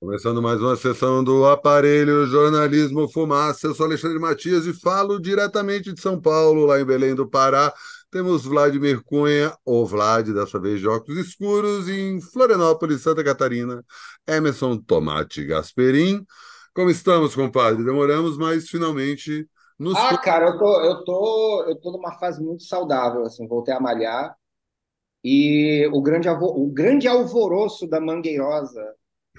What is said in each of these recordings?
Começando mais uma sessão do Aparelho Jornalismo Fumaça. Eu sou Alexandre Matias e falo diretamente de São Paulo, lá em Belém do Pará. Temos Vladimir Cunha, ou Vlad, dessa vez de óculos escuros, em Florianópolis, Santa Catarina, Emerson Tomate Gasperim. Como estamos, compadre? Demoramos, mas finalmente nos. Ah, cara, eu tô, eu tô, eu tô numa fase muito saudável, assim, voltei a malhar. E o grande, o grande alvoroço da Mangueirosa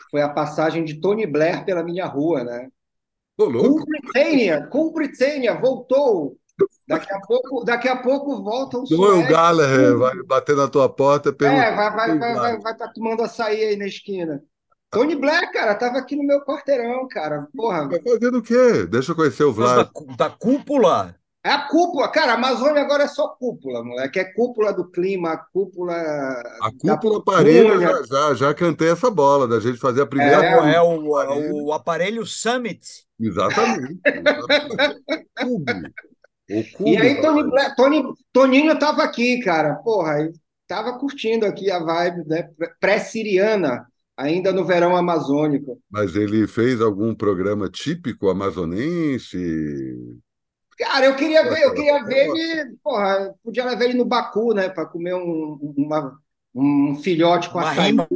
foi a passagem de Tony Blair pela minha rua, né? Ô, Com louco! Britânia, com Britânia, voltou. Daqui a pouco, daqui a pouco volta o Noel. Gallagher vai bater na tua porta É, perguntando. vai, vai, vai, vai, vai tá tomando açaí aí na esquina. Tony Blair, cara, tava aqui no meu quarteirão, cara. Porra, Vai fazendo o quê? Deixa eu conhecer o da, Vlad. cú- da cúpula. É a cúpula, cara. A Amazônia agora é só cúpula, moleque. É cúpula do clima, cúpula A cúpula Cunha. já, já, já cantei essa bola, da gente fazer a É, primeira É, o, é o, parelha. o aparelho Summit. Exatamente. exatamente. Cubo. O cubo. E aí, Tony Tony, Toninho tava aqui, cara. Porra, aí tava curtindo aqui a vibe, né? Pré-siriana, ainda no verão amazônico. Mas ele fez algum programa típico amazonense? Cara, eu queria ver, eu queria ver ele, porra, podia levar ele no Baku, né, para comer um, uma- um filhote com Uma açaí.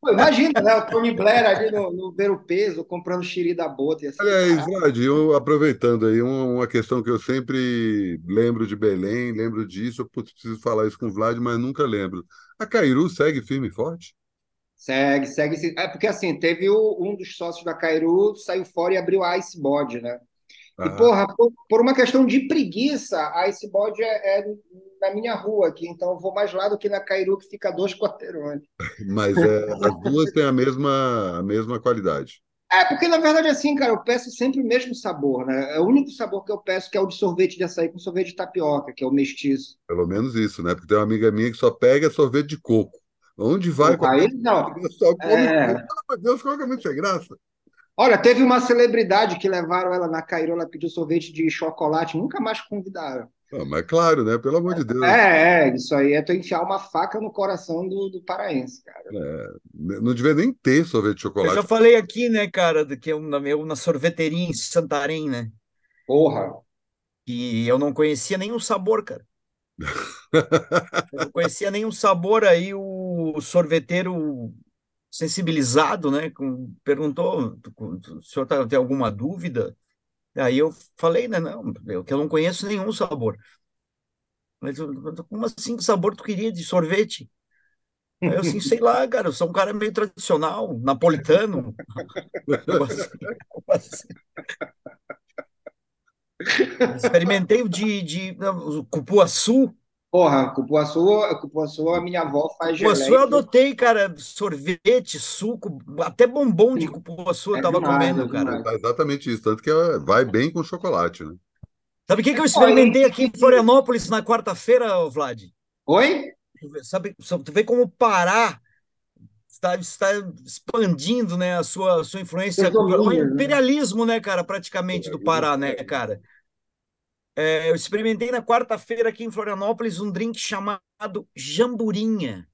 Pô, imagina, né, o Tony Blair ali no, no Ver o Peso, comprando xiri da bota, Aliás, caralho. Vlad, eu, aproveitando aí, uma, uma questão que eu sempre lembro de Belém, lembro disso, eu preciso falar isso com o Vlad, mas nunca lembro. A Cairu segue firme e forte? Segue, segue. É porque assim, teve o- um dos sócios da Cairu, saiu fora e abriu a Icebod, né? E, Ah, porra, por, por uma questão de preguiça, a Icebod é, é na minha rua aqui, então eu vou mais lá do que na Cairu, que fica dois quarteirões. mas é, as duas têm a mesma, a mesma qualidade. É, porque na verdade, assim, cara, eu peço sempre o mesmo sabor, né? É o único sabor que eu peço, que é o de sorvete de açaí com sorvete de tapioca, que é o mestiço. Pelo menos isso, né? Porque tem uma amiga minha que só pega sorvete de coco. Onde vai com Porra, a aí não. só come É. de Deus, qual é muito sem graça? Olha, teve uma celebridade que levaram ela na Cairu, ela pediu sorvete de chocolate, nunca mais convidaram. Não, mas claro, né? Pelo amor de Deus. É, é, isso aí é tu enfiar uma faca no coração do, do paraense, cara. Não devia nem ter sorvete de Eu chocolate. já falei aqui, né, cara, que eu, na, eu na sorveteria em Santarém, né? Porra. E eu não conhecia nenhum sabor, cara. Eu não conhecia nenhum sabor. Aí o sorveteiro sensibilizado, né, com- perguntou: o senhor tá- tem alguma dúvida? Aí eu falei, né, não, eu, que eu não conheço nenhum sabor. Mas como assim, que sabor tu queria de sorvete? Aí eu assim, sei lá, cara, eu sou um cara meio tradicional, napolitano. Eu assim, eu assim. Experimentei o de, de o cupuaçu. Porra, cupuaçu, cupuaçu a minha avó faz Cupuaçu geleia. eu adotei, cara, sorvete, suco, até bombom de cupuaçu eu É tava demais, comendo, é cara. Tá exatamente isso. Tanto que é- vai bem com chocolate, né? Sabe o que que eu experimentei aqui em Florianópolis na quarta-feira, Vlad? Oi? Sabe, tu vê como o Pará está, está expandindo, né, a sua, a sua influência O né? imperialismo, né, cara, praticamente do Pará, né, cara? É, eu experimentei na quarta-feira aqui em Florianópolis um drink chamado jamburinha.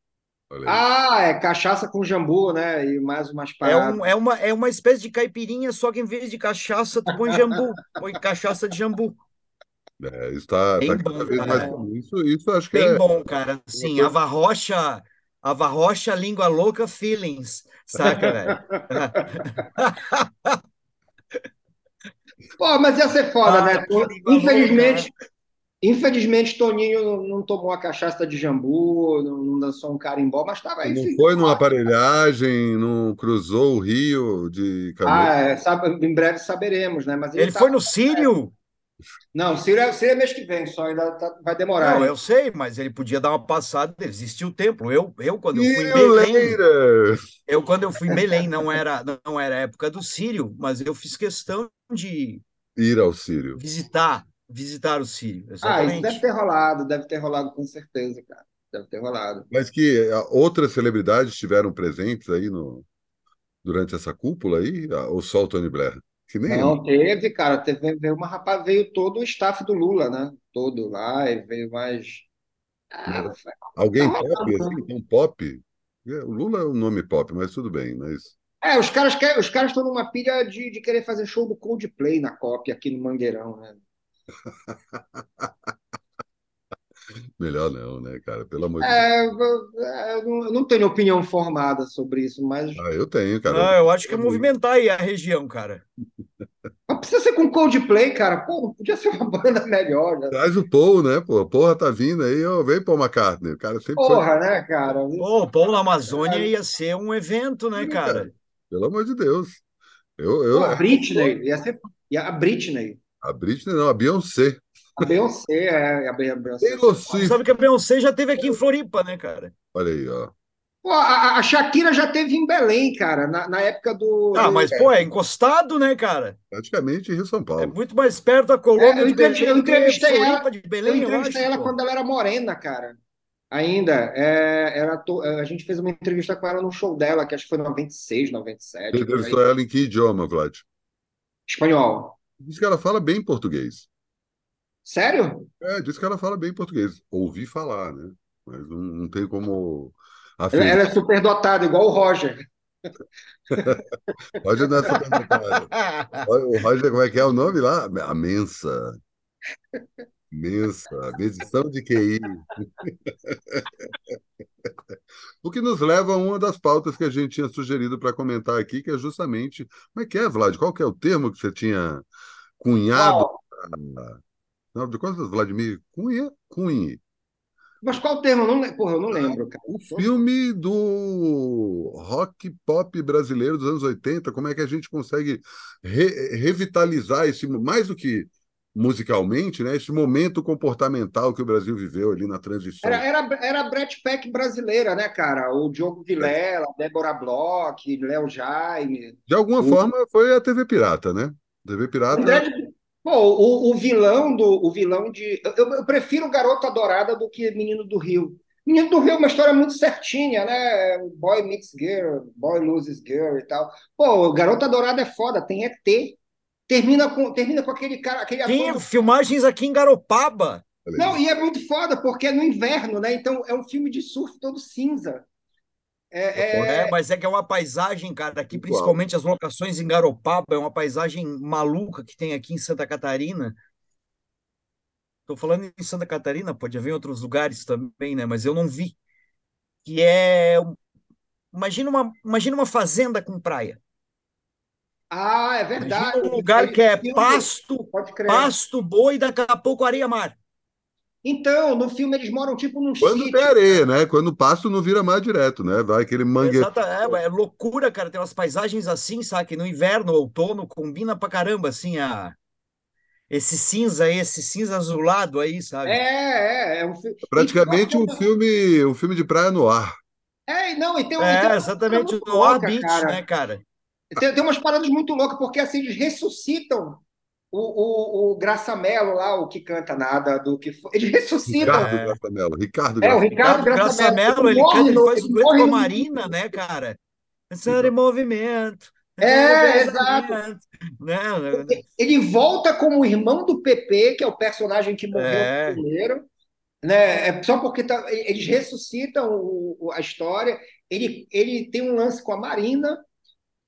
Ah, é cachaça com jambu, né? E mais umas É, paradas. um, é, uma, é uma espécie de caipirinha, só que em vez de cachaça, tu põe jambu, põe cachaça de jambu. É, isso tá, Bem tá cada bom, vez mais cara. comum. Isso, isso acho que Bem é bom, cara. uma Assim, coisa. ava rocha, ava rocha, língua louca, feelings, saca, velho? Pô, mas ia ser foda, Ah, né? língua Infelizmente, infelizmente, Toninho não, não tomou a cachaça de jambu, não, não dançou um carimbó, mas tava aí. Não e foi numa forte. aparelhagem, não cruzou o rio de caminhão. Ah, é, sabe, em breve saberemos, né? Mas ele Ele tá. foi no Sírio? Não, Ciro é, Ciro é mês que vem, só ainda tá- vai demorar. Não, hein? eu sei, mas ele podia dar uma passada, existia o templo. Eu, eu quando eu fui em Belém, eu quando eu fui em Belém, não era, não era a época do Sírio, mas eu fiz questão de Ir ao Sírio. visitar, visitar o Sírio, Ah, isso deve exatamente. ter rolado, deve ter rolado com certeza, cara. Deve ter rolado. Mas que ah, outras celebridades estiveram presentes aí no, durante essa cúpula aí? Ah, Ou só o Tony Blair? Não, teve, cara, teve, veio uma rapaz, veio todo o staff do Lula, né? Todo lá, e veio mais. Ah, foi- alguém pop, assim, então pop. É, O Lula é um nome pop, mas tudo bem. Mas É, os caras quer, os caras estão numa pilha de, de querer fazer show do Coldplay na cópia aqui no Mangueirão, né? Melhor não, né, cara? Pelo amor de é, Deus. É, eu não tenho opinião formada sobre isso, mas. Ah, eu tenho, cara. Ah, eu acho que é movimentar aí a região, cara. Não precisa ser com Coldplay, cara. Pô, podia ser uma banda melhor. Né? Traz o Paul, né? Pô, porra tá vindo aí, ó, vem Paul McCartney. O cara sempre Porra, foi... né, cara? Pô, o Paul na Amazônia ia ser um evento, né, cara? cara? Pelo amor de Deus. Eu, eu... Pô, a Britney, ia ser a Britney. A Britney não, a Beyoncé. A Beyoncé, é, a Beyoncé. Sabe que a Beyoncé já teve aqui em Floripa, né, cara? Olha aí, ó. Pô, a, a Shakira já teve em Belém, cara, na, na época do. Ah, mas, pô, é encostado, né, cara? Praticamente Rio São Paulo. É muito mais perto da colônia é, eu Belém. Eu entrevistei ela, de Belém, eu entrevistei eu acho, ela pô. quando ela era morena, cara. Ainda. É, era to... A gente fez uma entrevista com ela no show dela, que acho que foi em 96, 97. Você entrevistou ela em que idioma, Vlad? Espanhol. Diz que ela fala bem português. Sério? É, diz que ela fala bem português. Ouvi falar, né? Mas não, não tem como. Ela, ela é superdotada, igual o Roger. Roger não é superdotada. O Roger, como é que é o nome lá? A Mensa. Mensa. Medição de QI. O que nos leva a uma das pautas que a gente tinha sugerido para comentar aqui, que é justamente. Como é que é, Vlad? Qual que é o termo que você tinha cunhado? Oh. Afinal de contas, Vladimir Cunha, Cunha. Mas qual o termo? Eu não, porra, eu não lembro, cara. O filme do rock pop brasileiro dos anos 80, como é que a gente consegue re revitalizar esse, mais do que musicalmente, né, esse momento comportamental que o Brasil viveu ali na transição. Era, era, era a Brett Peck brasileira, né, cara? O Diogo Vilela, é. Débora Bloch, Léo Jaime. De alguma o... forma foi a TV Pirata, né? TV Pirata. André Pô, o, o, vilão do o vilão de eu, eu, prefiro Garota Dourada do que Menino do Rio. Menino do Rio é uma história muito certinha, né? Boy meets girl, boy loses girl e tal. Pô, Garota Dourada é foda, tem ET. Termina com termina com aquele cara, aquele Tem ator... filmagens aqui em Garopaba. Não, e é muito foda porque é no inverno, né? Então é um filme de surf todo cinza. É, é... é, mas é que é uma paisagem, cara, aqui principalmente as locações em Garopaba, é uma paisagem maluca que tem aqui em Santa Catarina. Estou falando em Santa Catarina, pode haver em outros lugares também, né? Mas eu não vi. Que é. Imagina uma, imagina uma fazenda com praia. Ah, é verdade. Imagina um lugar que é pasto, pasto, boi, daqui a pouco areia-mar. Então, no filme eles moram tipo num Quando sítio, tem areia, né? Quando pasto não vira mais direto, né? Vai aquele mangue. Exato, é, é, loucura, cara. Tem umas paisagens assim, sabe? No inverno, outono, combina pra caramba, assim, a... esse cinza, esse cinza azulado aí, sabe? É, é. é um fi... Praticamente um filme, um filme de praia no ar. É, não, e tem, é, tem exatamente, no ar beach, cara. né, cara? Tem, tem umas paradas muito loucas, porque assim, eles ressuscitam o, o, o Graça Mello lá, o que canta nada do que foi. Ele ressuscita. Ricardo Graça Mello. Ricardo é, o Ricardo, Graça, Mello, ele, canta, ele faz o dueto com a Marina, né, cara? Pensando em movimento. É, exato. Né? Ele volta como irmão do PP, que é o personagem que morreu é. primeiro. Né? É só porque tá, eles ressuscitam o, a história. Ele, ele tem um lance com a Marina,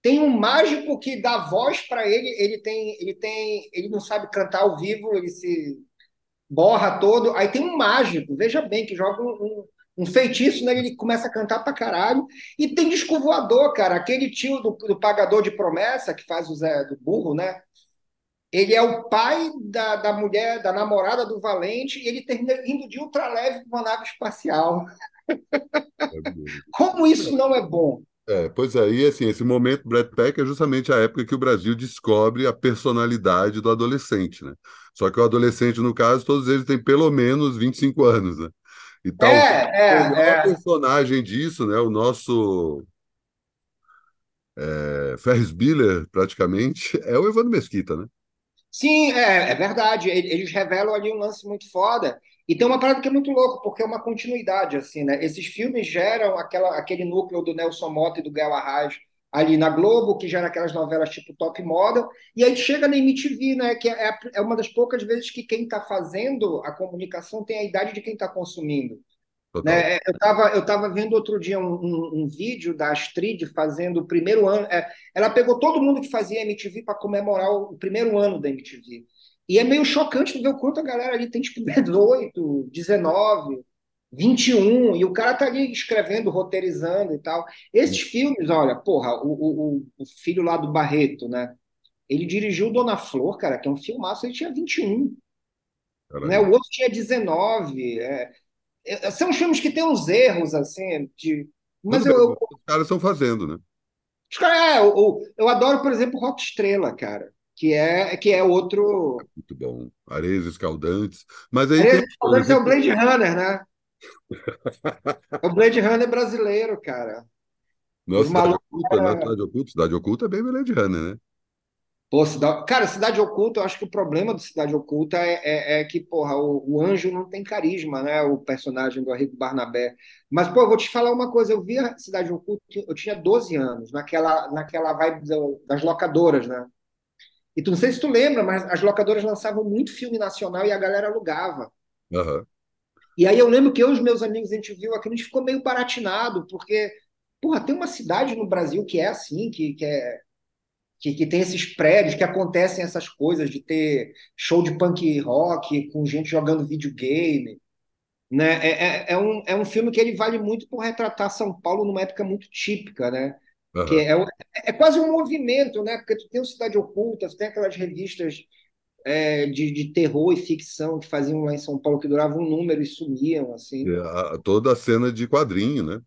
tem um mágico que dá voz para ele, ele tem, ele tem, ele não sabe cantar ao vivo, ele se borra todo. Aí tem um mágico, veja bem, que joga um, um, um feitiço nele, ele começa a cantar pra caralho. E tem disco voador, cara, aquele tio do, do pagador de promessa, que faz o Zé do burro, né? Ele é o pai da, da mulher, da namorada do Valente, e ele termina indo de ultraleve para uma nave espacial. É Como isso não é bom? É, pois é, e assim, esse momento Brad Pack é justamente a época que o Brasil descobre a personalidade do adolescente, né? Só que o adolescente, no caso, todos eles têm pelo menos 25 anos, né? E tal, é, é, o é. personagem disso, né? O nosso é, Ferris Bueller, praticamente, é o Evandro Mesquita, né? Sim, é, é verdade. Eles revelam ali um lance muito foda. E tem uma parada que é muito louco, porque é uma continuidade, assim, né? Esses filmes geram aquela, aquele núcleo do Nelson Mota e do Gael Arraes ali na Globo, que gera aquelas novelas tipo Top Model, e aí chega na MTV, né? Que é, é uma das poucas vezes que quem está fazendo a comunicação tem a idade de quem está consumindo. Né? É, eu estava eu tava vendo outro dia um, um, um, vídeo da Astrid fazendo o primeiro ano. É, ela pegou todo mundo que fazia MTV para comemorar o, o, primeiro ano da MTV. E é meio chocante ver o quanto a galera ali tem tipo 18, 19, 21, e o cara tá ali escrevendo, roteirizando e tal. Esses filmes, olha, porra, o, o, o filho lá do Barreto, né? Ele dirigiu Dona Flor, cara, que é um filmaço, ele tinha 21. Né? O outro tinha 19. É, é... São filmes que têm uns erros, assim, de... mas eu, eu... Os caras estão fazendo, né? Os caras, é, eu, eu adoro, por exemplo, Rock Estrela, cara, que é, que é outro. Muito bom. Areias Escaldantes. Mas aí Areias tem... Escaldantes é o Blade Runner, né? é o Blade Runner brasileiro, cara. Nossa, Cidade Oculta, era... né? Cidade Oculta. Cidade Oculta é bem Blade Runner, né? Pô, cidade... Cara, Cidade Oculta, eu acho que o problema do Cidade Oculta é, é, é que, porra, o, o, anjo não tem carisma, né? O personagem do Arrigo Barnabé. Mas, pô, eu vou te falar uma coisa. Eu vi a Cidade Oculta, eu tinha 12 anos, naquela, naquela vibe das locadoras, né? E tu não sei se tu lembra, mas as locadoras lançavam muito filme nacional e a galera alugava. Uhum. E aí eu lembro que eu e os meus amigos, a gente viu aquilo, a gente ficou meio baratinado, porque, porra, tem uma cidade no Brasil que é assim, que, que é que, que tem esses prédios que acontecem essas coisas de ter show de punk rock com gente jogando videogame. Né? É, é, é, um, é um filme que ele vale muito por retratar São Paulo numa época muito típica, né? Uhum. Que é, é, quase um movimento, né? Porque tu tem o Cidade Oculta, tu tem aquelas revistas é, de, de terror e ficção que faziam lá em São Paulo que duravam um número e sumiam, assim. É, a, toda a cena de quadrinho, né?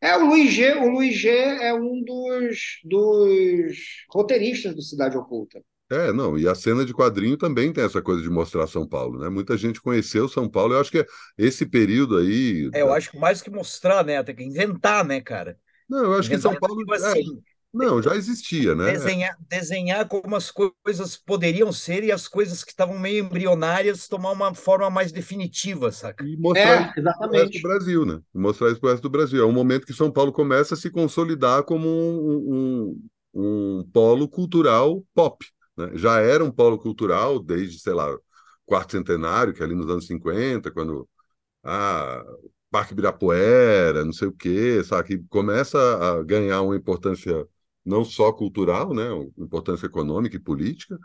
É, o Luiz G, o Luiz G é um dos, dos roteiristas do Cidade Oculta. É, não, e a cena de quadrinho também tem essa coisa de mostrar São Paulo, né? Muita gente conheceu São Paulo, eu acho que esse período aí... É, eu acho que mais que mostrar, né? Tem que inventar, né, cara? Não, eu acho que São Paulo... Tipo assim, é, não, já existia, né? Desenhar, desenhar como as coisas poderiam ser e as coisas que estavam meio embrionárias tomar uma forma mais definitiva, saca? E mostrar é, isso para o resto do Brasil, né? Mostrar isso para o resto do Brasil. É um momento que São Paulo começa a se consolidar como um, um, um polo cultural pop. Né? Já era um polo cultural desde, sei lá, quarto centenário, que é ali nos anos 50, quando ah, Parque Ibirapuera, não sei o quê, sabe? Que começa a ganhar uma importância não só cultural, né, importância econômica e política,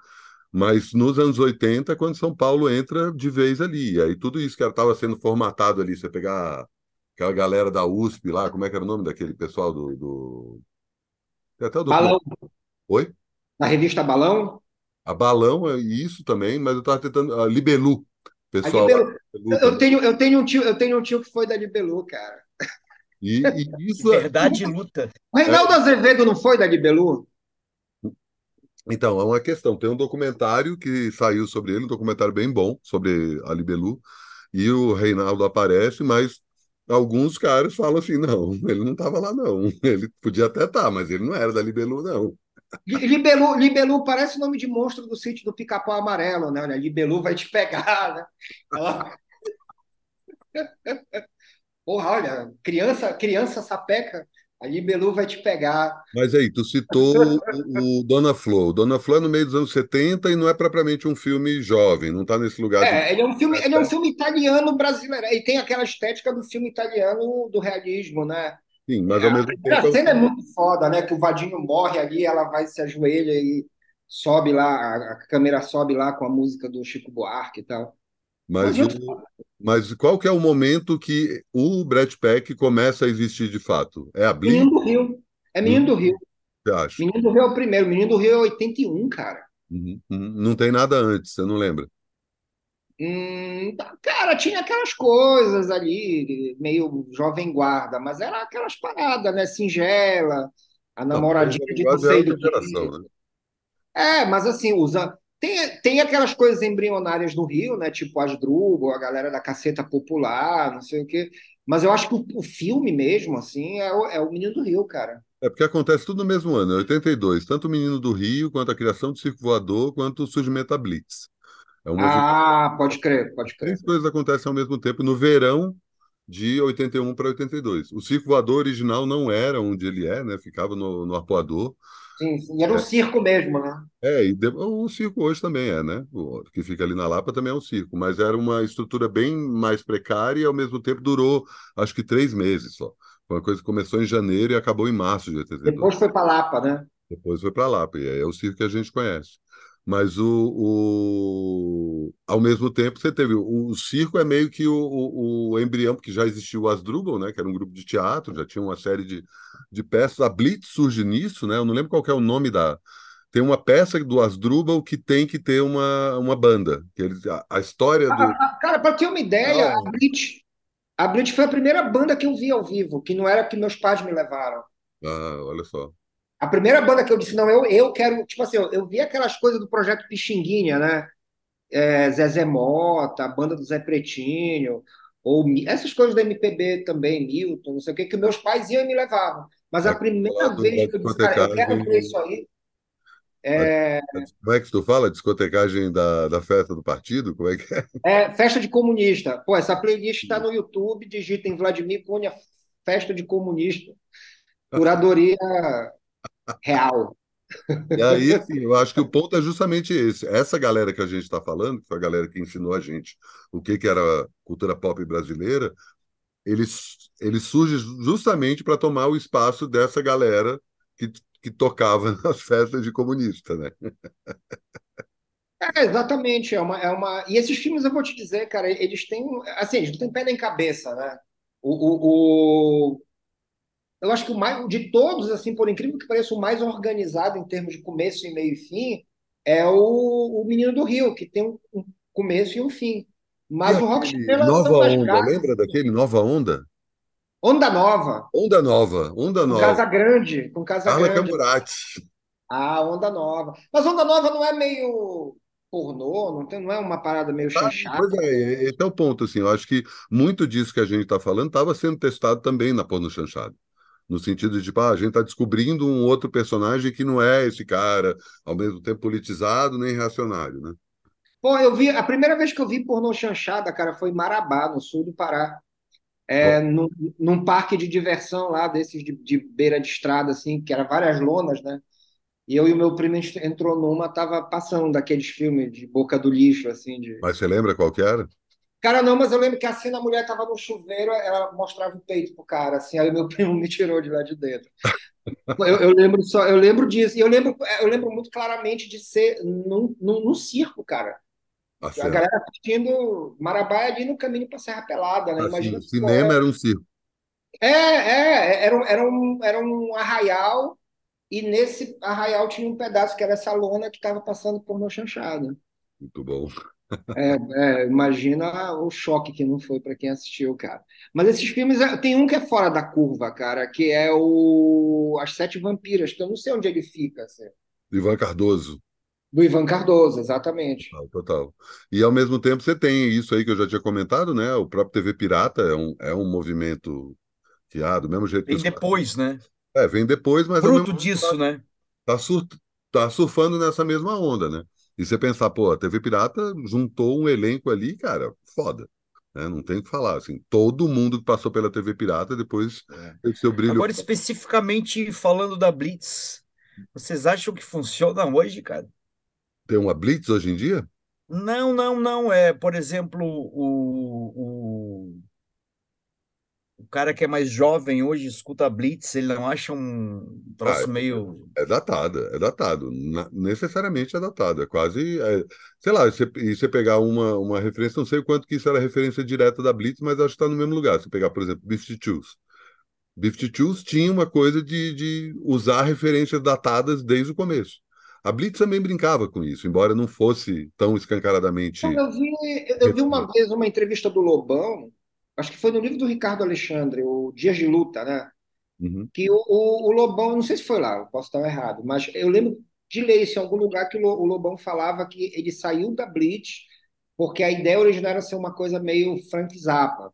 mas nos anos 80, quando São Paulo entra de vez ali. E aí tudo isso que estava sendo formatado ali, você pegar aquela galera da USP lá, como é que era o nome daquele pessoal do. do... Até do... Balão. Oi? Na revista Balão? A Balão é isso também, mas eu estava tentando. A Libelu. Pessoal, Libelu. Eu, tenho, eu, tenho um tio, eu tenho um tio que foi da Libelu, cara. E, e isso é Verdade é... luta. O Reinaldo é... Azevedo não foi da Libelu? Então, é uma questão. Tem um documentário que saiu sobre ele, um documentário bem bom sobre a Libelu, e o Reinaldo aparece, mas alguns caras falam assim: não, ele não estava lá, não. Ele podia até estar, tá, mas ele não era da Libelu, não. Libelu, Libelu parece o nome de monstro do sítio do Pica-Pau Amarelo, né? Libelu vai te pegar, né? Ela... Porra, olha, criança, criança sapeca, a Libelu vai te pegar. Mas aí, tu citou o, o Dona Flor. Dona Flor é no meio dos anos 70 e não é propriamente um filme jovem, não está nesse lugar. É, de... ele é um filme, ele é um filme italiano brasileiro. E tem aquela estética do filme italiano do realismo, né? Sim, mas ao é, mesmo tempo. A cena é muito foda, né? Que o Vadinho morre ali, ela vai se ajoelha e sobe lá, a câmera sobe lá com a música do Chico Buarque e tal. Mas, o, mas qual que é o momento que o Brett Peck começa a existir de fato? É a Blink? Menino do Rio. É Menino do Rio. Você acha? Menino do Rio é o primeiro. Menino do Rio é 81, cara. Uhum, uhum. Não tem nada antes, você não lembra? Hum, tá, cara, tinha aquelas coisas ali, meio jovem guarda, mas era aquelas paradas, né? Singela, a namoradinha não, de não sei do geração, né? É, mas assim, usa, tem, tem aquelas coisas embrionárias do Rio, né? Tipo as Drugo, a galera da caceta popular, não sei o quê. Mas eu acho que o, o filme mesmo, assim, é o, é o Menino do Rio, cara. É porque acontece tudo no mesmo ano, 82. Tanto o Menino do Rio, quanto a criação do Circo Voador, quanto o surgimento da Blitz. É ah, pode crer, pode crer. Três coisas acontecem ao mesmo tempo no verão de 81 para 82. O Circo Voador original não era onde ele é, né? Ficava no, no Arpoador. Sim, sim. Era um é. circo mesmo, né? É, e o circo hoje também é, né? O que fica ali na Lapa também é um circo, mas era uma estrutura bem mais precária e ao mesmo tempo durou, acho que três meses só. Foi uma coisa que começou em janeiro e acabou em março de 82. Depois foi para Lapa, né? Depois foi para Lapa, e aí é o circo que a gente conhece. Mas o, o, ao mesmo tempo você teve o, o circo é meio que o, o, o, embrião, porque já existiu o Asdrubal, né, que era um grupo de teatro, já tinha uma série de, de peças. A Blitz surge nisso, né? Eu não lembro qual é o nome da. Tem uma peça do Asdrubal que tem que ter uma, uma banda. Que eles, a, a história do. Ah, ah cara, para ter uma ideia, não. a Blitz, a Blitz foi a primeira banda que eu vi ao vivo, que não era que meus pais me levaram. Ah, olha só. A primeira banda que eu disse, não, eu, eu quero. Tipo assim, eu, eu vi aquelas coisas do projeto Pixinguinha, né? É, Zezé Mota, a banda do Zé Pretinho, ou essas coisas da MPB também, Milton, não sei o que, que meus pais iam e me levavam. Mas a primeira vez que eu disse, cara, eu quero ver isso aí. É... Como é que tu fala? Discotecagem da, da festa do partido? Como é que é? É, festa de comunista. Pô, essa playlist está no YouTube, digitem Vladimir Cunha, festa de comunista. Curadoria real. E aí, assim, eu acho que o ponto é justamente esse. Essa galera que a gente está falando, que foi a galera que ensinou a gente o que, que era cultura pop brasileira, eles, eles surgem justamente para tomar o espaço dessa galera que, que tocava nas festas de comunista, né? É, exatamente. É uma, é uma... E esses filmes, eu vou te dizer, cara, eles têm. Assim, eles não têm pé nem cabeça, né? O, o, o, eu acho que o mais de todos, assim, por incrível que pareça, o mais organizado em termos de começo e meio e fim é o, o Menino do Rio, que tem um, um começo e um fim. Mas e o Rock Estrela Nova Onda, graças. lembra daquele Nova Onda? Onda Nova. Onda Nova, Onda Nova. Com Casa Grande, com Casa Carla Grande. Camurati. Ah, Onda Nova. Mas Onda Nova não é meio pornô, não, tem, não é uma parada meio ah, chanchada. Pois é, esse é o ponto, assim, eu acho que muito disso que a gente está falando estava sendo testado também na porno chanchada no sentido de, tipo, ah, a gente está descobrindo um outro personagem que não é esse cara, ao mesmo tempo politizado nem reacionário, né? Pô, eu vi, a primeira vez que eu vi pornô chanchada, cara, foi em Marabá, no sul do Pará. É, num, num, parque de diversão lá, desses de, de, beira de estrada, assim, que era várias lonas, né? E eu e o meu primo entrou numa, tava passando daqueles filmes de boca do lixo, assim. De... Mas você lembra qual que era? Cara, não, mas eu lembro que assim a mulher tava no chuveiro, ela mostrava o peito pro cara, assim, aí meu primo me tirou de lá de dentro. Eu, eu, lembro só, eu lembro disso, e eu lembro, eu lembro muito claramente de ser num, num, num circo, cara. Ah, a galera assistindo Marabá ali no caminho para Serra Pelada, né? Assim, Imagina o cinema era um circo. É, é, era, era, um, era um arraial, e nesse arraial tinha um pedaço que era essa lona que estava passando por uma chanchada. Muito bom. É, é, imagina o choque que não foi para quem assistiu, cara. Mas esses filmes, é, tem um que é fora da curva, cara, que é o As Sete Vampiras, que eu não sei onde ele fica. Assim. Ivan Cardoso. Do Ivan Cardoso, exatamente. Total, total, E ao mesmo tempo você tem isso aí que eu já tinha comentado, né? O próprio TV Pirata é um, é um movimento que, ah, do mesmo jeito Vem depois, né? É, vem depois, mas. Fruto disso, tá, né? Tá, sur, tá surfando nessa mesma onda, né? E você pensar, pô, a TV Pirata juntou um elenco ali, cara, foda. Né? Não tem o que falar. Assim, todo mundo que passou pela TV Pirata depois é. teve seu brilho. Agora, especificamente falando da Blitz, vocês acham que funciona hoje, cara? Tem uma Blitz hoje em dia? Não, não, não. É, por exemplo, o, o o cara que é mais jovem hoje escuta Blitz, ele não acha um troço ah, meio. É datado, é datado. necessariamente é datado. É quase. É, sei lá, você, e você pegar uma, uma referência, não sei quanto que isso era referência direta da Blitz, mas acho que está no mesmo lugar. Se pegar, por exemplo, Beef Choose. Beef Choose tinha uma coisa de, de usar referências datadas desde o começo. A Blitz também brincava com isso, embora não fosse tão escancaradamente. Eu vi, eu vi uma vez uma entrevista do Lobão acho que foi no livro do Ricardo Alexandre, o Dias de Luta, né? Uhum. Que o, o, o, Lobão, não sei se foi lá, eu posso estar errado, mas eu lembro de ler isso em algum lugar que o Lobão falava que ele saiu da Blitz porque a ideia original era ser uma coisa meio Frank Zappa.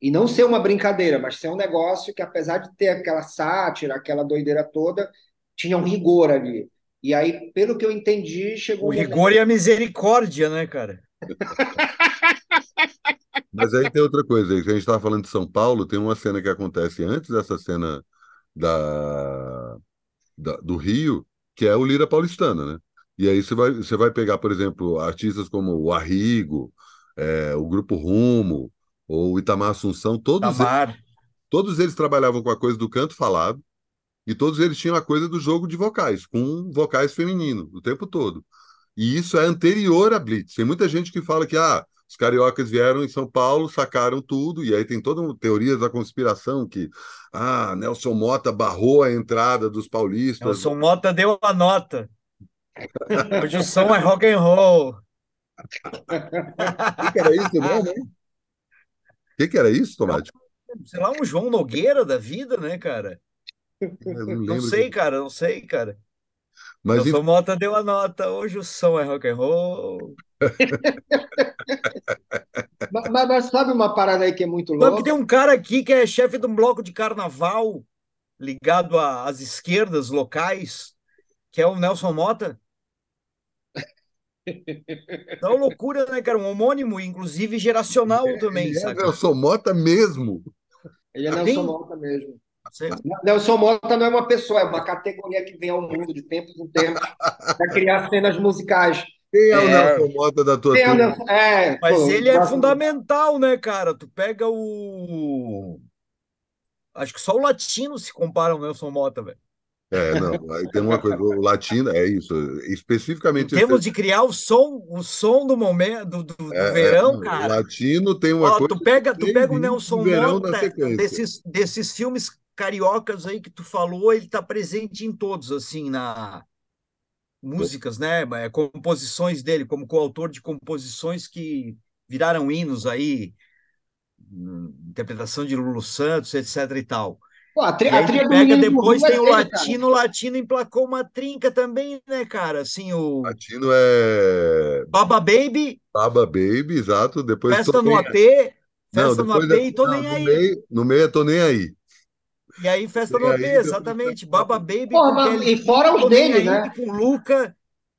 E não ser uma brincadeira, mas ser um negócio que, apesar de ter aquela sátira, aquela doideira toda, tinha um rigor ali. E aí, pelo que eu entendi, chegou. O rigor momento... e a misericórdia, né, cara? Mas aí tem outra coisa, a gente estava falando de São Paulo, tem uma cena que acontece antes dessa cena da, da, do Rio, que é o Lira Paulistana, né? E aí você vai, você vai pegar, por exemplo, artistas como o Arrigo, é, o Grupo Rumo, ou o Itamar Assunção, todos eles, todos eles trabalhavam com a coisa do canto falado, e todos eles tinham a coisa do jogo de vocais, com vocais femininos, o tempo todo. E isso é anterior à Blitz. Tem muita gente que fala que ah, os cariocas vieram em São Paulo, sacaram tudo, e aí tem toda uma teoria da conspiração que ah, Nelson Mota barrou a entrada dos paulistas. Nelson Mota deu a nota. Hoje o som é rock and roll. O que, era isso mesmo, né? O que, que era isso, Tomate? Sei lá, um João Nogueira da vida, né, cara? Não, não, sei, cara, não sei, cara. Mas Nelson Mota deu a nota. Hoje o som é rock and roll. mas, mas, sabe uma parada aí que é muito louca? Sabe que tem um cara aqui que é chefe de um bloco de carnaval ligado às esquerdas locais, que é o Nelson Mota. Então, loucura, né, cara? Um homônimo, inclusive geracional é, também, ele É Nelson Mota mesmo. Ele é Nelson Mota mesmo. Nelson Mota não é uma pessoa, é uma categoria que vem ao mundo de tempos em tempos para criar cenas musicais. Quem é, o é. Nelson Mota da tua turma? Nelson... É, Mas pô, ele é fundamental, né, cara? Tu pega o. Acho que só o latino se compara ao Nelson Mota, velho. É, não, aí tem uma coisa, o latino, é isso, especificamente... Temos de criar o som, o som do momento, do, do, é, verão, é, cara. O latino tem uma Ó, coisa... Tu pega, tu pega o Nelson Mota, desses, desses filmes cariocas aí que tu falou, ele tá presente em todos, assim, na músicas, né? É, composições dele, como coautor de composições que viraram hinos aí, hum, interpretação de Lulu Santos, etc e tal. Pô, a, tri a trilha pega, depois tem o latino, o latino emplacou uma trinca também, né, cara? Assim, o latino é Baba Baby, Baba Baby, exato, depois Festa no AP, Festa não, no AP é... e Tô não, Nem no Aí. Meio, no meio é Tô Nem Aí. E aí, Festa no AP, exatamente. Baba Baby. Pô, mas, e fora os dele, né? Com Luca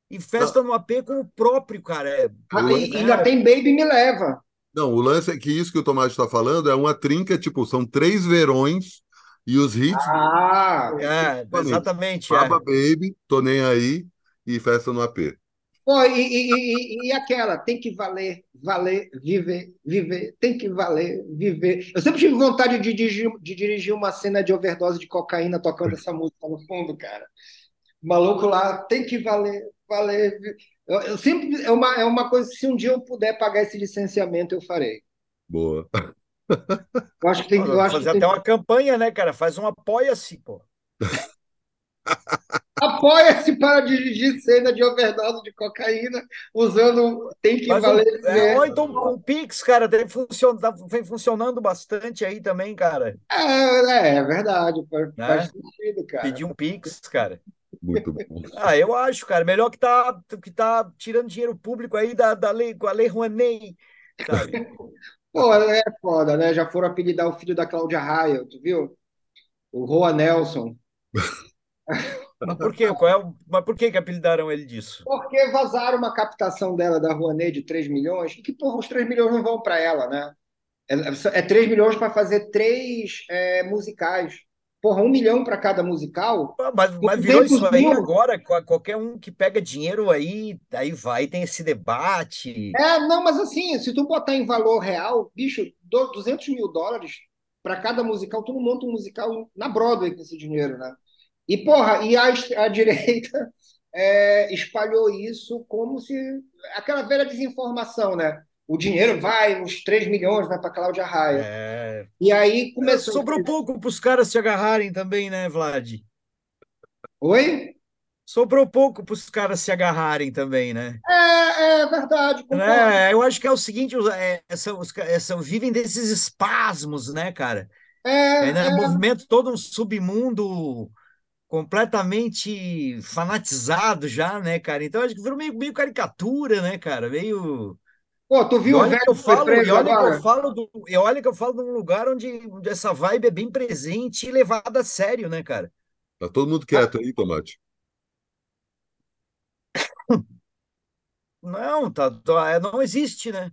e Festa no AP com o próprio, cara. É, ah, e, ainda tem Baby Me Leva. Não, o lance é que isso que o Tomás está falando é uma trinca, tipo, são três verões e os hits. Ah, é, exatamente. Baba é. Baby, Tô Nem Aí e Festa no AP. Pô, e, e, e, e, aquela, tem que valer, valer, viver, viver, tem que valer, viver. Eu sempre tive vontade de dirigir, de dirigir uma cena de overdose de cocaína tocando essa música no fundo, cara. O maluco lá, tem que valer, valer. Eu, eu sempre, é uma, é uma coisa, se um dia eu puder pagar esse licenciamento, eu farei. Boa. Eu acho que tem que. Fazer até tem... uma campanha, né, cara? Faz um apoia-se, pô. Apoia-se para dirigir cena de overdose de cocaína usando tem que Mas valer. Um, é, ou então com o Pix, cara, tem funcion, tá, vem funcionando bastante aí também, cara. É, é, é verdade, faz, né? faz sentido, cara. Pedir um Pix, cara. Muito bom. Ah, eu acho, cara, melhor que tá, que tá tirando dinheiro público aí da, da lei, com a lei Rouanet, sabe? Pô, é foda, né? Já foram apelidar o filho da Cláudia Raia, tu viu? O Roa Nelson. Mas por quê? Qual é, mas por que, que apelidaram ele disso? Porque vazaram uma captação dela da Rouanet de 3 milhões, e que, porra, os 3 milhões não vão para ela, né? É, é 3 milhões para fazer três é, musicais. Porra, um milhão para cada musical. Mas, mas virou isso aí mil. agora, qualquer um que pega dinheiro aí, aí vai, tem esse debate. É, não, mas assim, se tu botar em valor real, bicho, 200 mil dólares para cada musical, tu não monta um musical na Broadway com esse dinheiro, né? E, porra, e a, a direita é, espalhou isso como se. aquela velha desinformação, né? O dinheiro vai, uns 3 milhões vai para Cláudia Raia. É... E aí começou. Sobrou pouco para os caras se agarrarem também, né, Vlad? Oi? Sobrou pouco para os caras se agarrarem também, né? É, é verdade. É, eu acho que é o seguinte: é, são, são, vivem desses espasmos, né, cara? É, é, né, é. movimento todo um submundo completamente fanatizado já, né, cara? Então acho que virou meio, meio caricatura, né, cara? Meio. Pô, tu viu o velho que eu falo, e olha que eu falo do, e olha que eu falo de um lugar onde, onde essa vibe é bem presente e levada a sério, né, cara? Tá todo mundo quieto aí, Tomate. Não, tá, tá, é, não existe, né?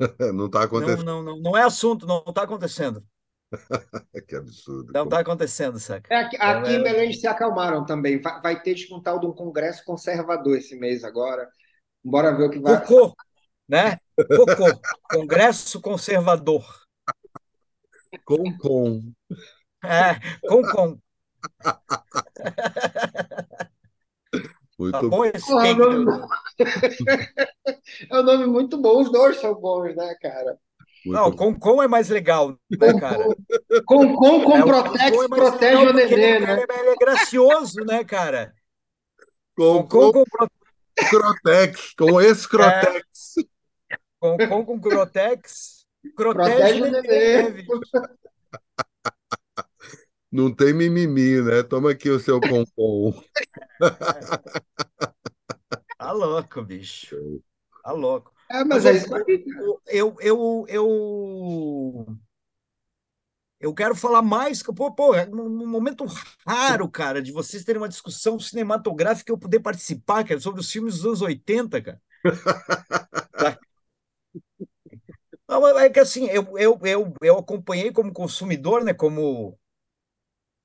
não tá acontecendo. Não, não, não, não é assunto, não, não tá acontecendo. que absurdo. Não está acontecendo, saca? É, aqui, aqui em Belém se acalmaram também. Vai, vai ter um tal de um congresso conservador esse mês agora. Bora ver o que vai. Cocô, né? Cocô. Congresso conservador. Com com. É, com com. Muito Tá bom esse Porra, take, nome-? É um nome muito bom, os dois são bons, né, cara? Não, com com é mais legal, né, cara? Com, com, com É, Protex com é mais protege o porque nenê, ele, né? ele é gracioso, né, cara? com, Com com com, Crotex, com esse Crotex. com, com, com Crotex, Protege o nenê. Não tem mimimi, né? Toma aqui o seu pompom. Tá louco, bicho. Tá louco. É, mas Mas é eu- isso aí, eu, eu, eu, eu quero falar mais, pô, pô, é num momento raro, cara, de vocês terem uma discussão cinematográfica e eu poder participar, cara, sobre os filmes dos anos 80, cara. Tá? Não, é que assim, eu, eu, eu, eu acompanhei como consumidor, né, como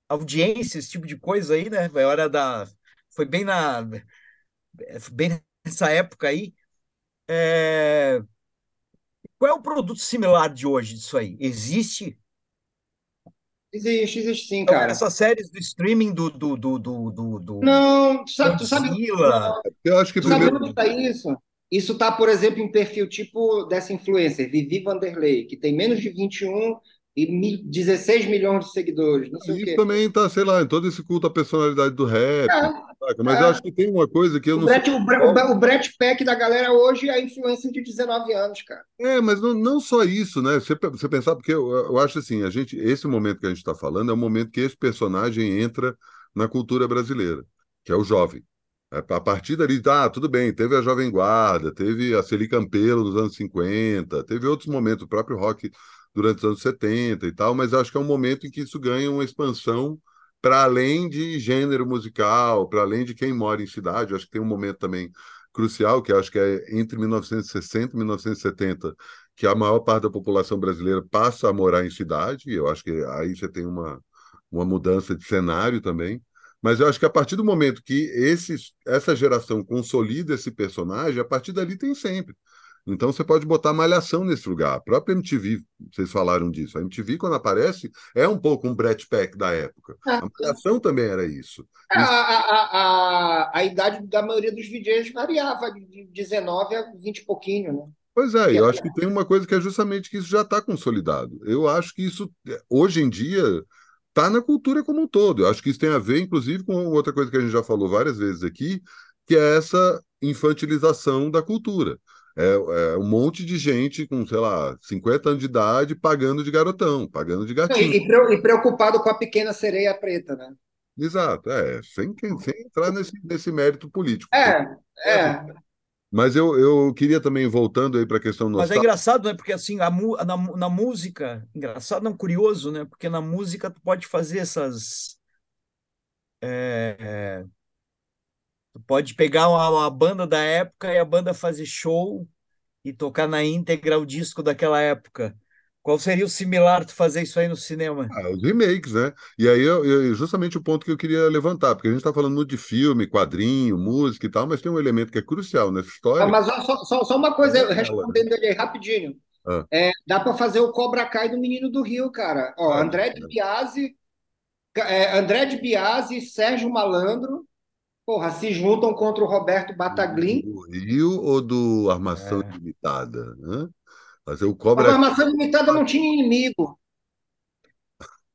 audiência, esse tipo de coisa aí, né, eu era da, foi bem na, bem nessa época aí, é... Qual é o produto similar de hoje disso aí? Existe? Existe, existe sim, Então, cara. essas séries do streaming do, do, do, do, do, do Não, tu sabe, tu sabe, Godzilla, Eu acho que tu sabe primeiro. onde está isso? Isso tá, por exemplo, em perfil tipo dessa influencer, Vivi Vanderlei, que tem menos de 21 e mi- 16 milhões de seguidores, não sei o Isso quê. também tá, sei lá, em todo esse culto à personalidade do rap, É? Mas é. acho que tem uma coisa que eu O não sei. Brett, o, Bre- o Bre- o Brett Peck da galera hoje é a influência de 19 anos, cara. É, mas não, não só isso, né? Você, você pensar, porque eu, eu acho assim, a gente, esse momento que a gente está falando é o momento que esse personagem entra na cultura brasileira, que é o jovem. É, A partir dali, ah, tudo bem, teve a Jovem Guarda, teve a Celi Campelo nos anos 50, teve outros momentos, o próprio rock durante os anos 70 e tal, mas acho que é um momento em que isso ganha uma expansão para além de gênero musical, para além de quem mora em cidade. Acho que tem um momento também crucial, que acho que é entre 1960 e 1970, que a maior parte da população brasileira passa a morar em cidade, e eu acho que aí você tem uma, uma mudança de cenário também. Mas eu acho que a partir do momento que esses, essa geração consolida esse personagem, a partir dali tem sempre. Então você pode botar malhação nesse lugar. A própria MTV, vocês falaram disso. A MTV, quando aparece, é um pouco um Brett Peck da época. É. A malhação também era isso. A, a, a, a, a idade da maioria dos DJs variava de 19 a 20 e pouquinho, né? Pois é, eu é- acho que tem uma coisa que é justamente que isso já está consolidado. Eu acho que isso, hoje em dia, está na cultura como um todo. Eu acho que isso tem a ver, inclusive, com outra coisa que a gente já falou várias vezes aqui, que é essa infantilização da cultura. É, é um monte de gente com, sei lá, 50 anos de idade pagando de garotão, pagando de gatinho. E, e e preocupado com a pequena sereia preta, né? Exato, é, sem, sem entrar nesse, nesse mérito político. É, é. Mas eu, eu queria também, voltando aí para a questão Mas é engraçado, né? Porque assim, a mu- na, na música, engraçado, não curioso, né? Porque na música tu pode fazer essas. é, é, tu pode pegar uma, uma banda da época e a banda fazer show e tocar na íntegra o disco daquela época. Qual seria o similar tu fazer isso aí no cinema? Ah, os remakes, né? E aí, eu, eu- justamente o ponto que eu queria levantar, porque a gente está falando muito de filme, quadrinho, música e tal, mas tem um elemento que é crucial nessa Ah, história. Mas ó, só, só, só uma coisa, É ela, respondendo ele aí rapidinho. Ah. É, dá para fazer o Cobra Kai do Menino do Rio, cara. Ó, Ah, André de Biasi, é, André de Biasi Sérgio Malandro, porra, se juntam contra o Roberto Bataglin. Do Rio ou do Armação É. Ilimitada? Hã? Fazer o A Cobra armação limitada não tinha inimigo.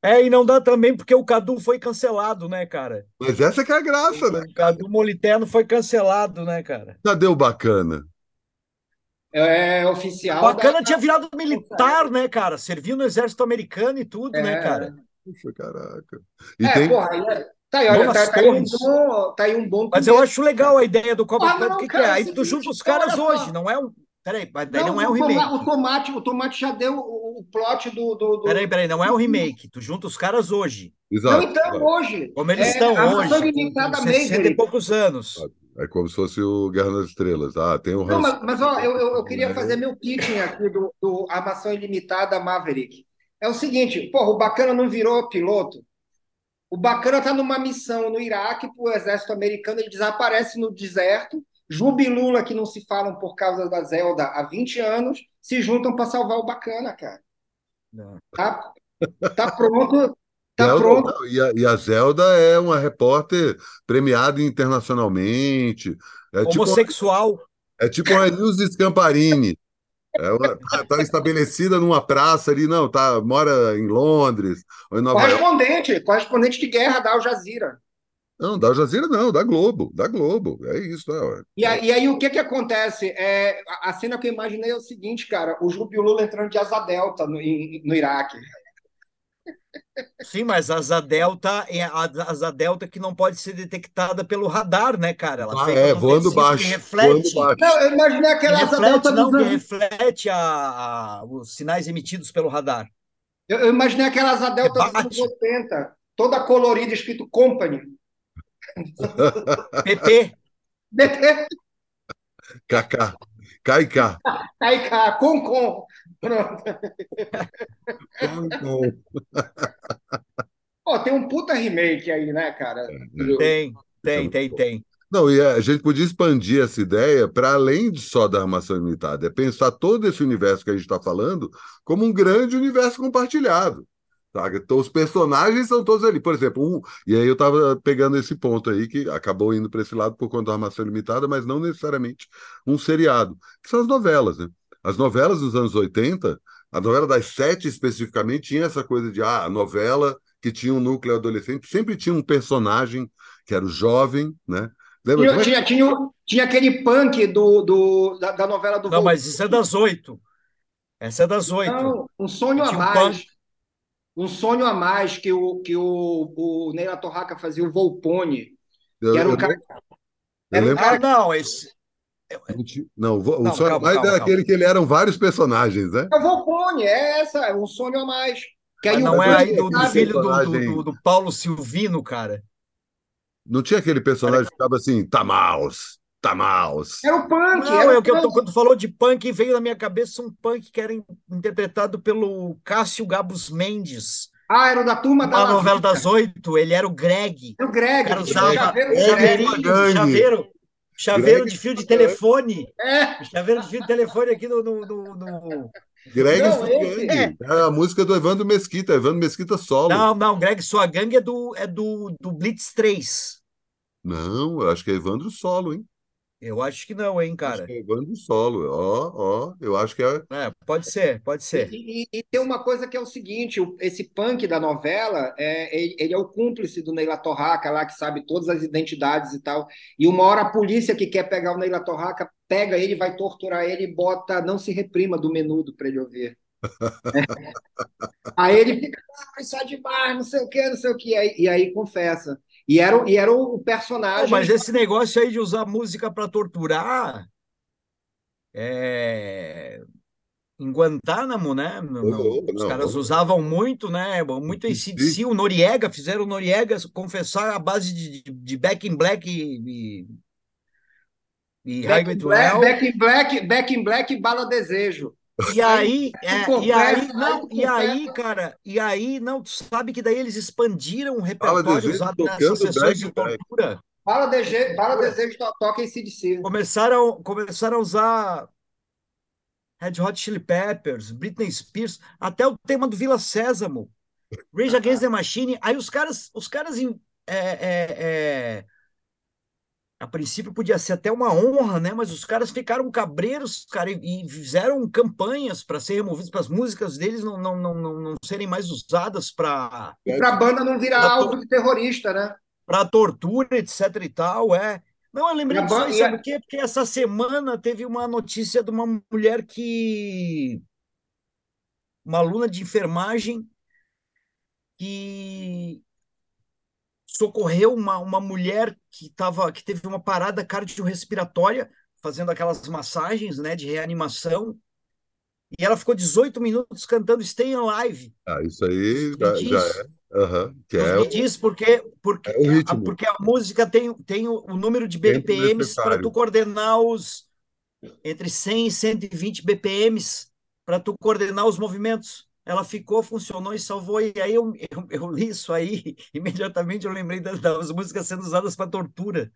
É, e não dá também porque o Cadu foi cancelado, né, cara? Mas essa que é a graça, né? O Cadu Moliterno foi cancelado, né, cara? Cadê o bacana? É oficial. Bacana da- tinha virado militar, né, cara? Serviu no exército americano e tudo, né, É. cara? Puxa, caraca. E É, tem. porra, tá aí, olha, tá, tá aí um bom, tá aí um bom Mas eu acho legal a ideia do Cobra Kai, não, porque que cara, é? é o Aí tu junta os caras só. hoje, não é um. Peraí, mas daí Não, não é um o, toma- remake. o tomate, o tomate já deu o, o plot do, do, do- Peraí, peraí, não é um remake. Tu junta os caras hoje. Não, Exato. então, hoje. Como eles É, estão a hoje, com, Ilimitada com 60 e poucos anos. É como se fosse o Guerra nas Estrelas. Ah, tem o Não, Hans mas, mas ó, eu, eu, eu queria fazer meu pitching aqui do, do Armação Ilimitada Maverick. é o seguinte, porra, o Bacana não virou piloto. O Bacana está numa missão no Iraque para o exército americano, ele desaparece no deserto. Juba e Lula, que não se falam por causa da Zelda há 20 anos, se juntam para salvar o Bacana, cara. Tá, tá pronto. Tá Zelda, pronto. E a, e a Zelda é uma repórter premiada internacionalmente. É tipo, Homossexual. é tipo uma Nilce Scamparini. É uma- tá, tá estabelecida numa praça ali, não, tá, mora em Londres ou em Nova York. Correspondente, correspondente de guerra da Al Jazeera. Não, da Al Jazeera não, da Globo, da Globo. É isso, é, E aí, e aí o que que acontece? É, a- cena que eu imaginei é o seguinte, cara, o Juba e o Lula entrando de asa delta no, no Iraque. Sim, mas a asa delta é a asa delta que não pode ser detectada pelo radar, né, cara? Ela Ah, é, voando baixo, que reflete, voando baixo. Não, eu imaginei que aquela asa reflete, delta não, dos que anos... reflete a, a- os sinais emitidos pelo radar. Eu, eu imaginei aquela asa delta dos anos Rebate. 80, toda colorida, escrito Company. PP, DT, KK, KK. aí cá, com, com. Pronto. Pô, tem um puta remake aí, né, cara? tem, tem, tem, tem. Não, e a gente podia expandir essa ideia para além de só da armação ilimitada, é pensar todo esse universo que a gente está falando como um grande universo compartilhado. Então, os personagens são todos ali. Por exemplo, um, e aí eu estava pegando esse ponto aí, que acabou indo para esse lado por conta da armação ilimitada, mas não necessariamente um seriado, que são as novelas. Né? As novelas dos anos 80, a novela das sete especificamente, tinha essa coisa de ah, a novela que tinha um núcleo adolescente, sempre tinha um personagem que era o jovem, né? Lembra? Tinha, tinha, tinha, tinha aquele punk do, do, da, da novela do Não, Voltaire. mas isso é das oito. Essa é das oito. Não, um sonho a um mais. Um sonho a mais que o, que o, o Neila Torraca fazia o Volpone, Eu- que era um cara. eu Era um cara Ah, não, esse. Não, o sonho calma, mais calma, é aquele que ele eram vários personagens, né? É o Volpone, é essa, é um sonho a mais. Que aí o não é aí do, do filho do, do, do- do Paulo Silvino, cara. Não tinha aquele personagem que ficava assim, Tamaus, Tamaus. Era o punk, Não, era é o o que eu quando tu falou de punk, veio na minha cabeça um punk que era in- interpretado pelo Cássio Gabus Mendes. Ah, era o da turma da Na novela das oito, ele era o Greg. Era o O Greg, cara tinha um usava chaveiro chaveiro, chaveiro Greg de fio de telefone. É, Chaveiro de fio de telefone aqui no, no, no- no- Greg Não, Sua esse- Gangue. É a música do Evandro Mesquita, Evandro Mesquita solo. Não, não, Greg Sua Gangue é do, é do, do Blitz 3. Não, eu acho que é Evandro solo, hein? Eu acho que não, hein, Acho cara. que é Evandro solo. Ó, ó, eu acho que é. É, pode ser, pode ser. E, e- e tem uma coisa que é o seguinte: esse punk da novela, é, ele, ele é o cúmplice do Neila Torraca lá, que sabe todas as identidades e tal. E uma hora a polícia que quer pegar o Neila Torraca pega ele, vai torturar ele e bota Não Se Reprima do menudo para ele ouvir. Aí ele fica, ah, isso é demais, não sei o que, não sei o que. Aí- E aí confessa. E era, o- e era o Pô, personagem. mas esse negócio aí de usar música para torturar, é... em Guantánamo, né? Não- não, louco, os não, caras não. usavam muito, né? Muito AC/DC, o Noriega, fizeram o Noriega confessar a base de, de- de Back in Black e, e, e Back in Black. Back in Black, Back in Black e Bala Desejo. E aí, é, e aí, não, e aí, cara, e aí, não, tu sabe que daí eles expandiram o Fala repertório desejo usado nessas sessões de tortura. Bala, Dege, Bala Desejo to- toca em CDC. Começaram, começaram a usar Red Hot Chili Peppers, Britney Spears, até o tema do Vila Sésamo, Rage Against the Machine. Aí os caras, os caras é, é, é, a princípio podia ser até uma honra, né? Mas os caras ficaram cabreiros, cara, e, fizeram campanhas para serem removidos, para as músicas deles não, não, não, não, não serem mais usadas para E pra banda não virar alvo de terrorista, né? para tortura, etc e tal, é. Não, eu lembrei a disso ban- aí, e sabe a- por quê? Porque essa semana teve uma notícia de uma mulher que... Uma aluna de enfermagem que socorreu uma, uma mulher que, tava, que teve uma parada cardiorrespiratória, fazendo aquelas massagens, né, de reanimação, e ela ficou 18 minutos cantando Stay Alive. Ah, isso aí já, diz, já é. Aham, que é, me o- diz porque, porque, é ritmo. porque a música tem, tem o, número de BPMs para tu coordenar os entre 100 e 120 BPMs para tu coordenar os movimentos. Ela ficou, funcionou e salvou. E aí eu, eu, eu li isso aí, imediatamente eu lembrei das, das músicas sendo usadas para tortura.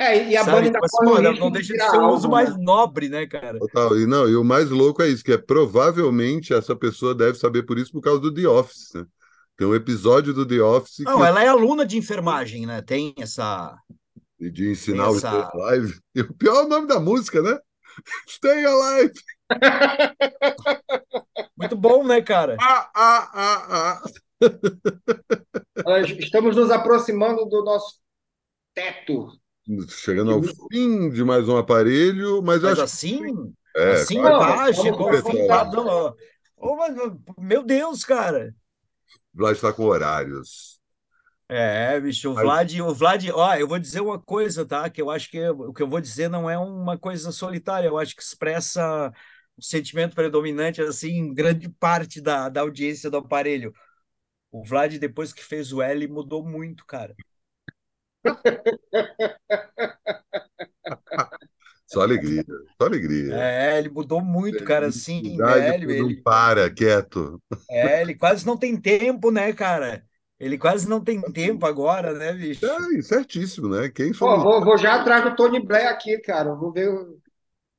É, e a Sabe? banda Tipo assim, pô, não, deixa de ser um uso mais né? nobre, né, cara? Total. E não, e o mais louco é isso, que é provavelmente essa pessoa deve saber por isso por causa do The Office, né? Tem um episódio do The Office Não, que ela é aluna de enfermagem, né? Tem essa. de ensinar Tem o essa- Stay Alive. E o pior é o nome da música, né? Stay Alive. Muito bom, né, cara? Ah, ah, ah, ah. Estamos nos aproximando do nosso teto. Chegando ao fim de mais um aparelho, mas Mas acho assim, é, assim, ó. Ô, mas, meu Deus, cara. o Vlad está com horários. É, bicho, o Vlad, o Vlad, ó, eu vou dizer uma coisa, tá? Que eu acho que o que eu vou dizer não é uma coisa solitária, eu acho que expressa o sentimento predominante, assim, em grande parte da, da audiência do aparelho. O Vlad, depois que fez o L, mudou muito, cara. Só alegria, só alegria. É, ele mudou muito, cara, assim, né? Ele, não para, quieto. é, ele quase não tem tempo, né, cara? Ele quase não tem tempo agora, né, bicho? É, certíssimo, né? Quem Pô, somos vou, vou já atrás do Tony Blair aqui, cara. Vou ver.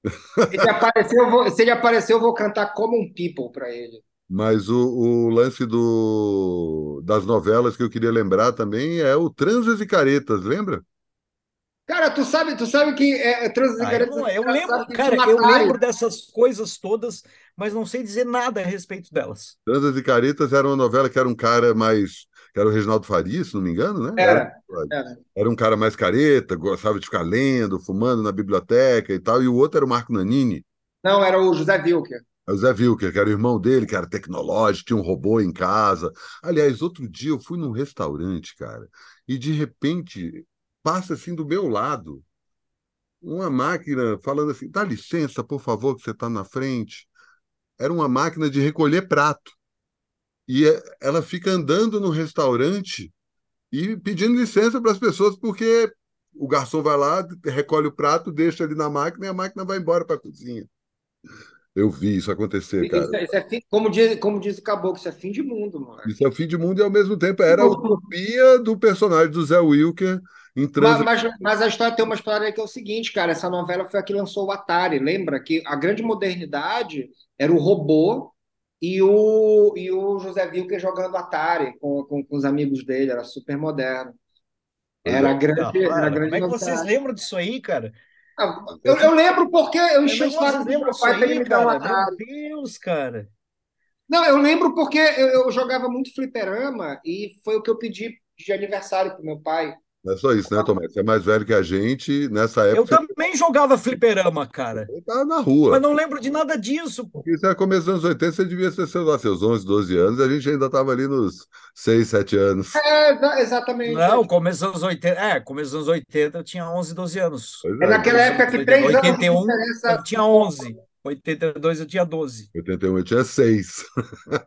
O- Se ele aparecer, eu vou, se ele aparecer, eu vou cantar Common People para ele. Mas o, o lance do, das novelas que eu queria lembrar também é o Transas e Caretas, lembra? Cara, tu sabe, tu sabe que é, é Transas e Ah, eu, Caretas não- é eu lembro, cara, um eu lembro dessas coisas todas, mas não sei dizer nada a respeito delas. Transas e Caretas era uma novela que era um cara mais. Que era o Reginaldo Faria, se não me engano, né? Era, era. Era um cara mais careta, gostava de ficar lendo, fumando na biblioteca e tal, e o outro era o Marco Nanini. Não, era o José Wilker. O Zé Wilker, que era o irmão dele, que era tecnológico, tinha um robô em casa. Aliás, outro dia eu fui num restaurante, cara, e de repente passa assim do meu lado uma máquina falando assim: dá licença, por favor, que você está na frente. Era uma máquina de recolher prato. E é- ela fica andando no restaurante e pedindo licença para as pessoas, porque o garçom vai lá, recolhe o prato, deixa ali na máquina e a máquina vai embora para a cozinha. Eu vi isso acontecer, cara. Isso, é- isso é fim- como, diz, como diz o Caboclo, isso é fim de mundo, mano. Isso é fim de mundo e ao mesmo tempo era a utopia do personagem do Zé Wilker em Mas, mas, mas a história tem uma história que é o seguinte, cara. Essa novela foi a que lançou o Atari. Lembra que a grande modernidade era o robô e o, e o José Wilker jogando Atari com, com, com os amigos dele. Era super moderno. Era a grande, Ah, era para, grande como é que vocês novidade. lembram disso aí, cara? Ah, Eu, eu lembro porque eu enchi é o que saco vocês do lembram meu pai para ele me dar um cara? Atari. Meu Deus, cara. Não, eu lembro porque eu, eu jogava muito fliperama e foi o que eu pedi de aniversário pro meu pai. Não é só isso, né, Tomás? Você é mais velho que a gente. Nessa Eu época, também jogava fliperama, cara. você estava na rua. Mas não lembro de nada disso. pô. Isso era começo dos anos 80, você devia ter, sei lá, seus 11, 12 anos, e a gente ainda estava ali nos 6, 7 anos. É, exa- exatamente. Não, começo dos anos 80. É, começo dos anos 80 eu tinha 11, 12 anos. Pois É naquela época que três anos de 81 diferença. eu tinha 11. 82 eu tinha 12. 81 eu tinha 6.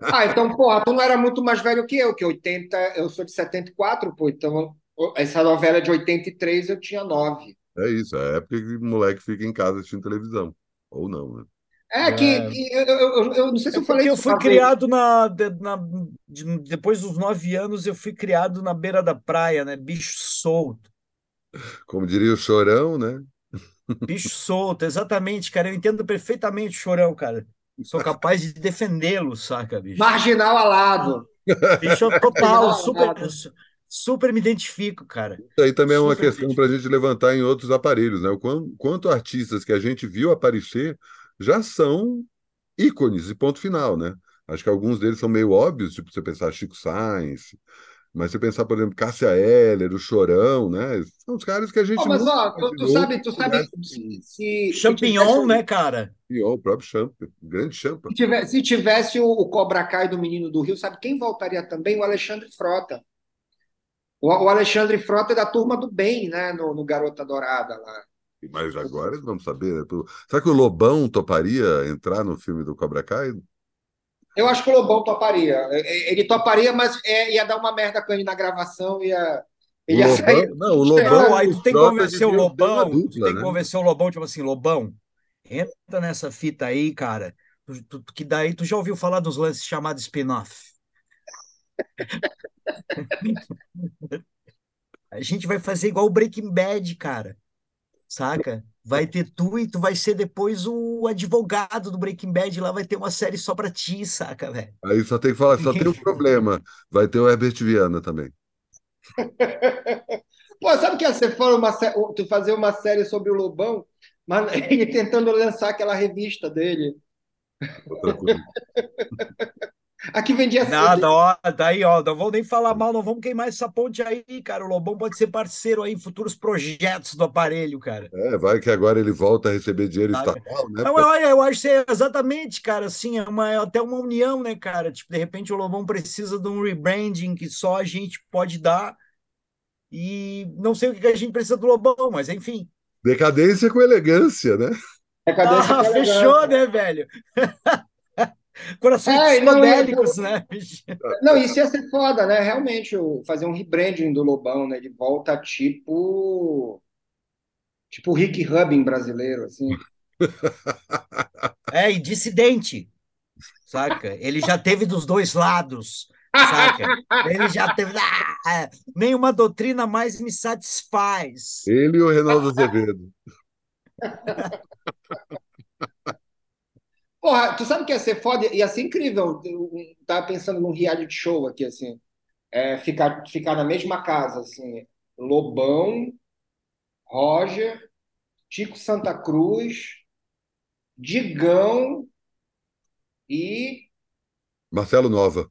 Ah, então, porra, tu não era muito mais velho que eu, que 80, eu sou de 74, pô, então essa novela é de 83 eu tinha 9. É isso, é a época que o moleque fica em casa assistindo televisão. Ou não, né? É que, É. que eu, eu, eu- eu não sei se É eu falei eu fui criado na, na- de- depois dos nove anos, eu fui criado na beira da praia, né? Bicho solto. Como diria o Chorão, né? Bicho solto, exatamente, cara. Eu entendo perfeitamente o chorão, cara. Sou capaz de defendê-lo, saca, bicho? Marginal alado. Bicho total, super, super me identifico, cara. aí também é uma Super questão para a gente levantar em outros aparelhos, né? O quanto, quanto artistas que a gente viu aparecer já são ícones e ponto final, né? Acho que alguns deles são meio óbvios, tipo você pensar Chico Sainz, mas você pensar, por exemplo, Cássia Eller, o Chorão, né? São os caras que a gente Pô, mas ó, tu, tu sabe, tu sabe pudesse- se, se, se Champignon, tivesse, né, cara? Ó, o próprio Champa, o grande Champa. se tivesse, se tivesse o, o Cobra Kai do Menino do Rio, sabe quem voltaria também? O Alexandre Frota. O, Alexandre Frota é da turma do bem, né, no, no Garota Dourada lá. Mas agora vamos saber, né? Será que o Lobão toparia entrar no filme do Cobra Kai? Eu acho que o Lobão toparia. É, Ele toparia, mas é, ia dar uma merda com ele na gravação, ia, ele ia sair. Lobão, não, o Lobão. Não, aí tu tem que convencer o Lobão, tu dupla, tem que né? convencer o Lobão, tipo assim, Lobão, entra nessa fita aí, cara. Tu, tu, que daí tu já ouviu falar dos lances chamados spin-off. A gente vai fazer igual o Breaking Bad, cara. Saca? Vai ter tu e tu vai ser depois o advogado do Breaking Bad. Lá vai ter uma série só pra ti, saca, velho? Aí só tem que falar, só tem um problema. Vai ter o Herbert Viana também. Pô, sabe que você for uma, tu fazer uma série sobre o Lobão, mas ele tentando lançar aquela revista dele. Outra coisa. Aqui vendia Nada, ó, daí, ó, não vou nem falar mal, não vamos queimar essa ponte aí, cara. O Lobão pode ser parceiro aí em futuros projetos do aparelho, cara. É, vai que agora ele volta a receber dinheiro Sabe? estatal, né? Não, olha, eu acho que é exatamente, cara, assim, é uma, até uma união, né, cara? Tipo, de repente o Lobão precisa de um rebranding que só a gente pode dar. E não sei o que a gente precisa do Lobão, mas enfim. Decadência com elegância, né? Decadência ah, com fechou, elegância. né, velho? Corações é, psicodélicos, não, né? Não, isso ia ser foda, né? Realmente, fazer um rebranding do Lobão, né? De volta tipo. Tipo Rick Rubin brasileiro, assim. É, e dissidente, saca? Ele já teve dos dois lados, saca? Ele já teve. Ah, nenhuma doutrina mais me satisfaz. Ele e o Reinaldo Azevedo. Porra, tu sabe que ia ser foda? Ia ser incrível. Eu tava pensando num reality show aqui, assim. É, ficar, ficar na mesma casa, assim. Lobão, Roger, Tico Santa Cruz, Digão e. Marcelo Nova.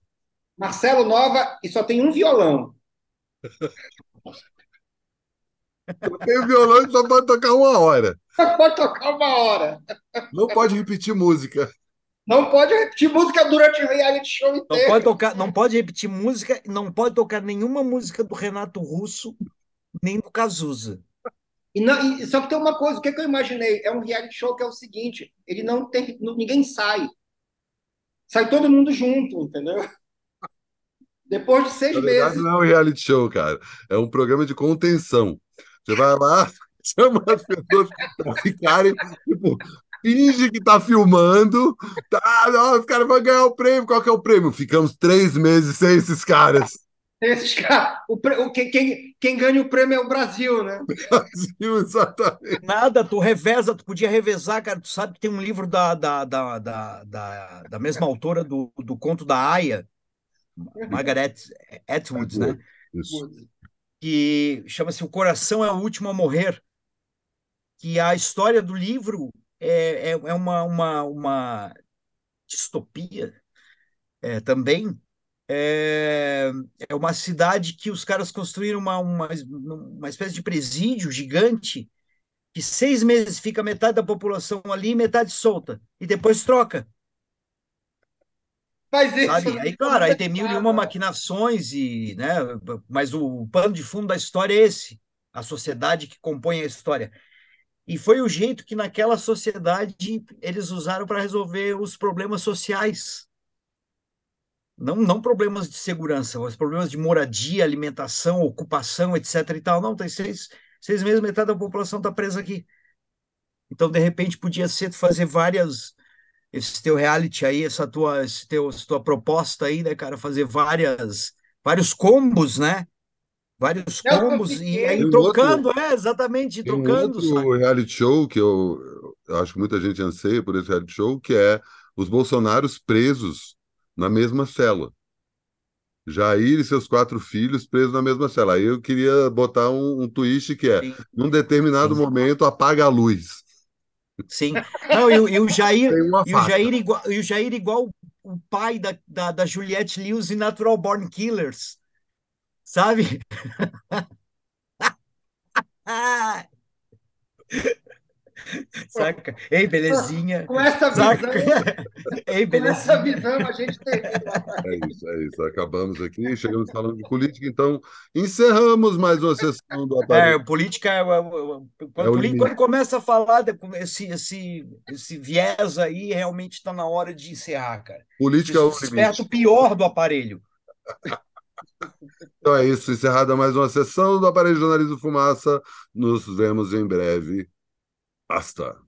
Marcelo Nova e só tem um violão. Tem o violão e só pode tocar uma hora. Só pode tocar uma hora. Não pode repetir música. Não pode repetir música durante o reality show inteiro. Não pode, tocar, não pode repetir música, não pode tocar nenhuma música do Renato Russo, nem do Cazuza. E, não, e só que tem uma coisa, o que, é que eu imaginei? É um reality show que é o seguinte: ele não tem. Ninguém sai. Sai todo mundo junto, entendeu? Depois de seis Na verdade, meses. Não é um reality show, cara. É um programa de contenção. Você vai lá, chama as pessoas para ficarem, tipo, finge que tá filmando. Tá, não, os caras vão ganhar o prêmio. Qual que é o prêmio? Ficamos três meses sem esses caras. Esses caras. O, o, quem, quem, quem ganha o prêmio é o Brasil, né? Brasil, exatamente. Nada, tu reveza, tu podia revezar, cara. Tu sabe que tem um livro da, da, da, da, da, da mesma autora do, do conto da Aya, Margaret Atwood, né? Isso que chama-se O Coração é o Último a Morrer, que a história do livro é, é, é uma, uma, uma distopia é, também. É, é uma cidade que os caras construíram uma, uma, uma espécie de presídio gigante que seis meses fica metade da população ali metade solta, e depois troca. Faz isso. Sabe? Aí, claro, aí tem mil e uma maquinações, e, né? mas o pano de fundo da história é esse, a sociedade que compõe a história. E foi o jeito que naquela sociedade eles usaram para resolver os problemas sociais. Não, não problemas de segurança, mas problemas de moradia, alimentação, ocupação, etc. e tal. Não, tem seis, seis meses, metade da população está presa aqui. Então, de repente, podia ser fazer várias esse teu reality aí, essa tua, esse teu, essa tua proposta aí, né, cara, fazer várias, vários combos, né? Vários combos e aí trocando, outro, é, exatamente, trocando. Um outro reality show que eu, eu acho que muita gente anseia por esse reality show, que é os Bolsonaros presos na mesma cela. Jair e seus quatro filhos presos na mesma cela. Aí eu queria botar um, um twist que é, Sim. num determinado Sim. momento, apaga a luz. Sim. Não, e, e o Jair, e o Jair igual, e o Jair igual o pai da, da, da Juliette Lewis em Natural Born Killers. Sabe? Saca? Ei, belezinha. Com essa visão, Ei, com essa visão a gente tem. É isso, é isso. Acabamos aqui, chegamos falando de política, então encerramos mais uma sessão do aparelho. É, política, é, é quando, é quando começa a falar esse, esse, esse viés aí, realmente está na hora de encerrar, cara. Política é o limite. pior do aparelho. Então é isso, encerrada mais uma sessão do Aparelho Jornalismo Fumaça. Nos vemos em breve. Basta.